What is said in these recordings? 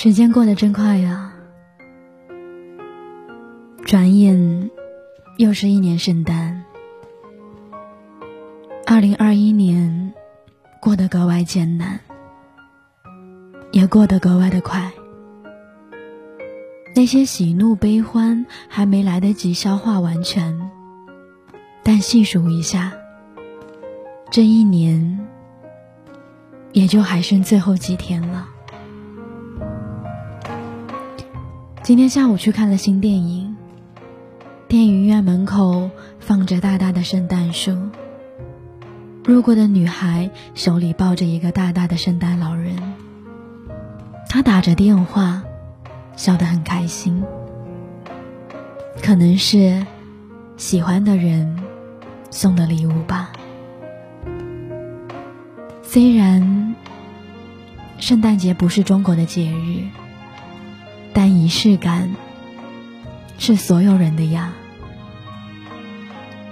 时间过得真快呀，转眼又是一年圣诞。二零二一年过得格外艰难，也过得格外的快。那些喜怒悲欢还没来得及消化完全，但细数一下，这一年也就还剩最后几天了。今天下午去看了新电影，电影院门口放着大大的圣诞树。路过的女孩手里抱着一个大大的圣诞老人，她打着电话，笑得很开心。可能是喜欢的人送的礼物吧。虽然圣诞节不是中国的节日。仪式感是所有人的呀。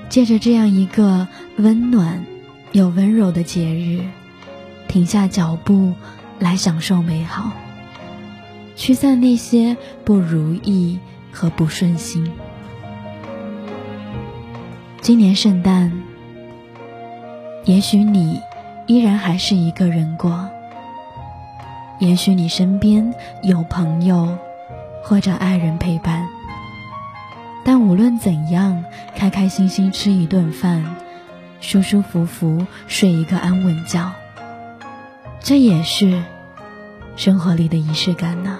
借着这样一个温暖又温柔的节日，停下脚步来享受美好，驱散那些不如意和不顺心。今年圣诞，也许你依然还是一个人过，也许你身边有朋友。或者爱人陪伴，但无论怎样，开开心心吃一顿饭，舒舒服服睡一个安稳觉，这也是生活里的仪式感呢。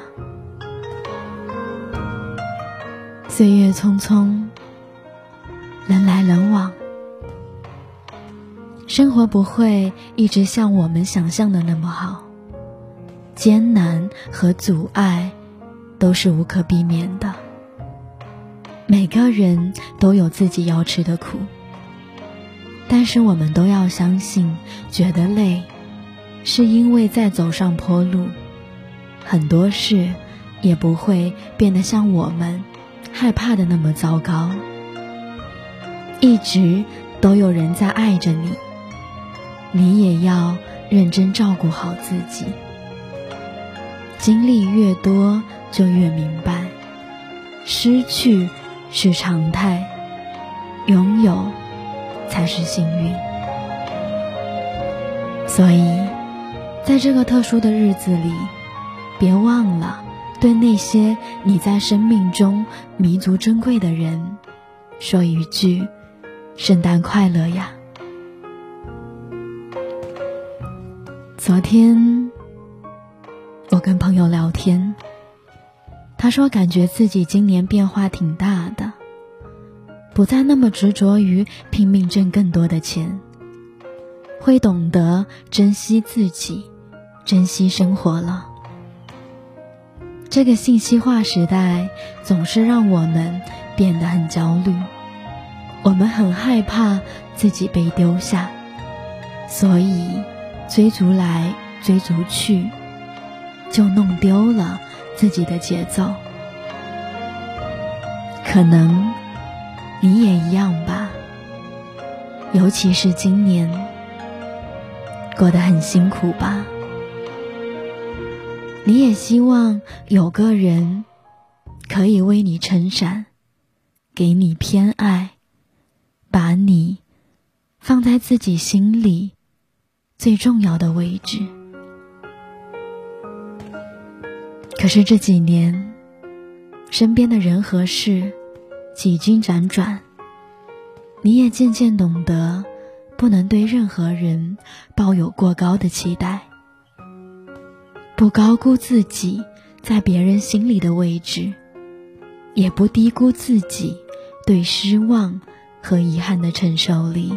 岁月匆匆，人来人往，生活不会一直像我们想象的那么好，艰难和阻碍。都是无可避免的。每个人都有自己要吃的苦，但是我们都要相信，觉得累，是因为在走上坡路，很多事也不会变得像我们害怕的那么糟糕。一直都有人在爱着你，你也要认真照顾好自己。经历越多。就越明白，失去是常态，拥有才是幸运。所以，在这个特殊的日子里，别忘了对那些你在生命中弥足珍贵的人，说一句“圣诞快乐呀”。昨天，跟朋友聊天。他说：“感觉自己今年变化挺大的，不再那么执着于拼命挣更多的钱，会懂得珍惜自己，珍惜生活了。这个信息化时代总是让我们变得很焦虑，我们很害怕自己被丢下，所以追逐来追逐去，就弄丢了。”自己的节奏，可能你也一样吧。尤其是今年，过得很辛苦吧。你也希望有个人可以为你撑伞，给你偏爱，把你放在自己心里最重要的位置。可是这几年，身边的人和事几经辗转，你也渐渐懂得，不能对任何人抱有过高的期待，不高估自己在别人心里的位置，也不低估自己对失望和遗憾的承受力。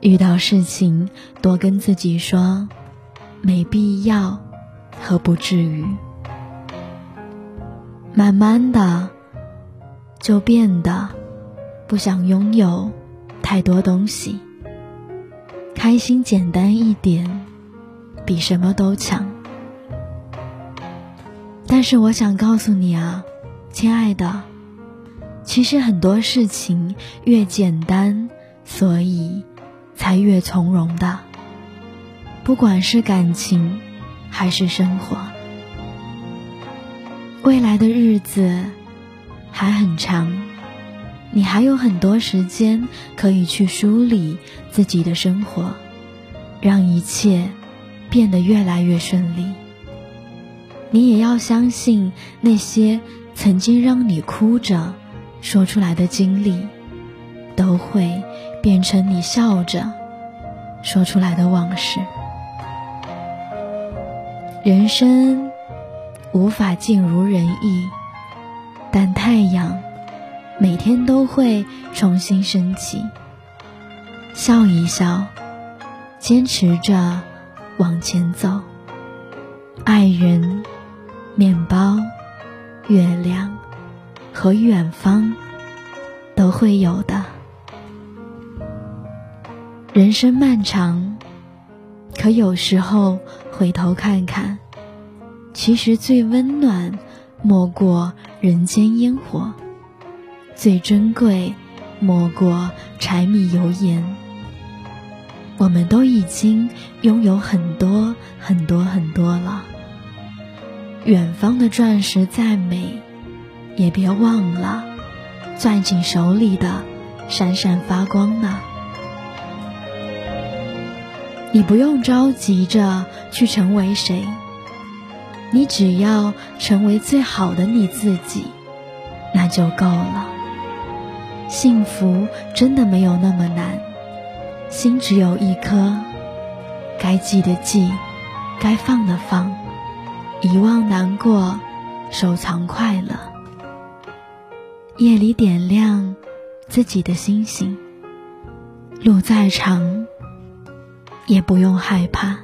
遇到事情，多跟自己说，没必要。和不至于，慢慢的就变得不想拥有太多东西，开心简单一点，比什么都强。但是我想告诉你啊，亲爱的，其实很多事情越简单，所以才越从容的，不管是感情。还是生活。未来的日子还很长，你还有很多时间可以去梳理自己的生活，让一切变得越来越顺利。你也要相信，那些曾经让你哭着说出来的经历，都会变成你笑着说出来的往事。人生无法尽如人意，但太阳每天都会重新升起。笑一笑，坚持着往前走，爱人。面包、月亮和远方都会有的。人生漫长，可有时候回头看看，其实最温暖莫过人间烟火，最珍贵莫过柴米油盐。我们都已经拥有很多很多很多了。远方的钻石再美，也别忘了攥紧手里的闪闪发光呢。你不用着急着去成为谁，你只要成为最好的你自己，那就够了。幸福真的没有那么难，心只有一颗，该记的记，该放的放。遗忘难过，收藏快乐。夜里点亮自己的星星，路再长也不用害怕。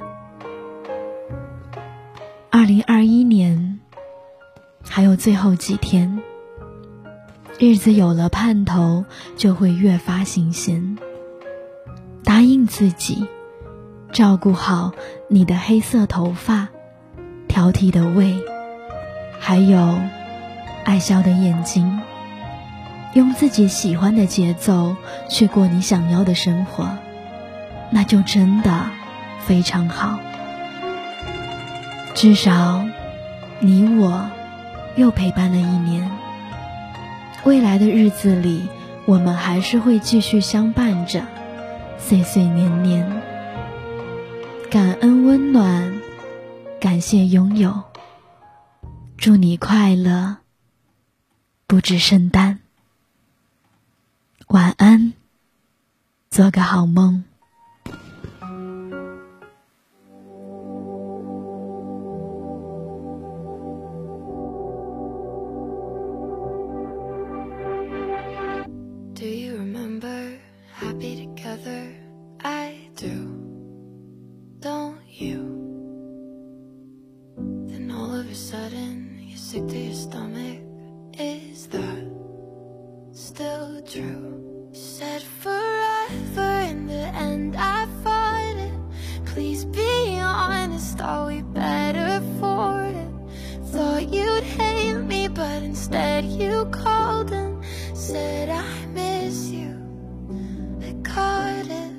二零二一年还有最后几天，日子有了盼头，就会越发新鲜。答应自己，照顾好你的黑色头发。挑剔的胃，还有爱笑的眼睛，用自己喜欢的节奏去过你想要的生活，那就真的非常好。至少，你我又陪伴了一年。未来的日子里，我们还是会继续相伴着，岁岁年年。感恩温暖。感谢拥有，祝你快乐，不止圣诞。晚安，做个好梦。Are we better for it? Thought you'd hate me, but instead you called and said I miss you. I caught it.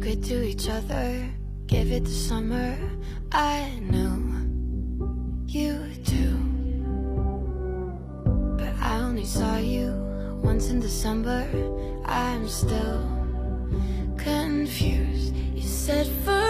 Good to each other, give it to summer. I knew you too But I only saw you once in December I'm still confused You said for